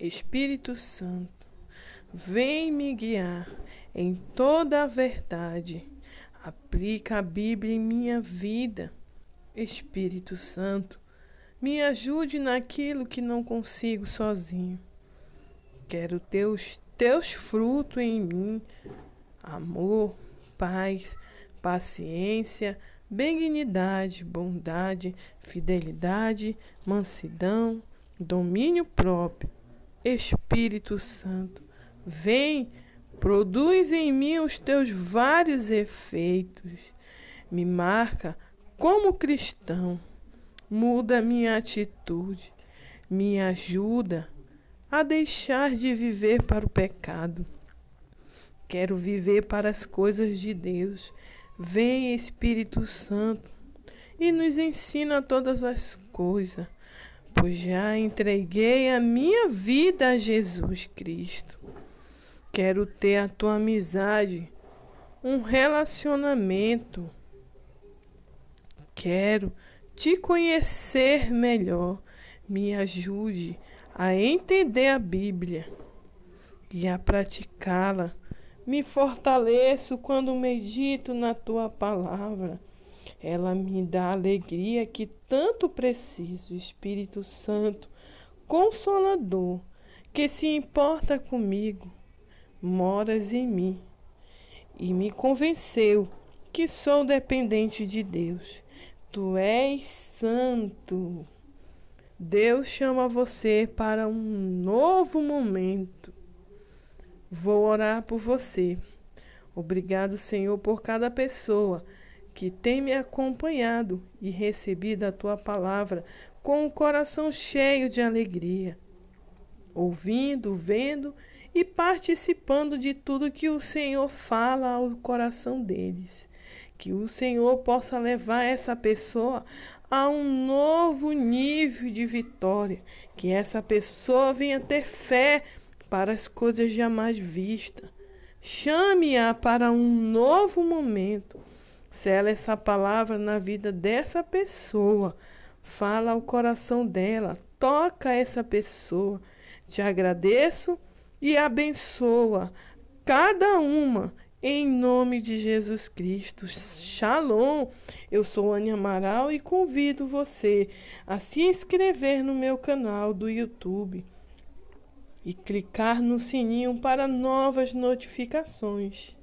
Espírito Santo, vem me guiar em toda a verdade. Aplica a Bíblia em minha vida. Espírito Santo, me ajude naquilo que não consigo sozinho. Quero teus teus frutos em mim: amor, paz, paciência, benignidade, bondade, fidelidade, mansidão, domínio próprio Espírito Santo, vem, produz em mim os teus vários efeitos. Me marca como cristão, muda minha atitude, me ajuda a deixar de viver para o pecado. Quero viver para as coisas de Deus. Vem, Espírito Santo, e nos ensina todas as coisas pois já entreguei a minha vida a Jesus Cristo. Quero ter a tua amizade, um relacionamento. Quero te conhecer melhor. Me ajude a entender a Bíblia e a praticá-la. Me fortaleço quando medito na tua palavra ela me dá a alegria que tanto preciso, Espírito Santo, consolador, que se importa comigo, moras em mim e me convenceu que sou dependente de Deus. Tu és santo. Deus chama você para um novo momento. Vou orar por você. Obrigado, Senhor, por cada pessoa que tem me acompanhado e recebido a tua palavra com o coração cheio de alegria, ouvindo, vendo e participando de tudo que o Senhor fala ao coração deles. Que o Senhor possa levar essa pessoa a um novo nível de vitória, que essa pessoa venha ter fé para as coisas jamais vistas. Chame-a para um novo momento Sela essa palavra na vida dessa pessoa. Fala ao coração dela. Toca essa pessoa. Te agradeço e abençoa cada uma em nome de Jesus Cristo. Shalom. Eu sou Ania Amaral e convido você a se inscrever no meu canal do YouTube e clicar no sininho para novas notificações.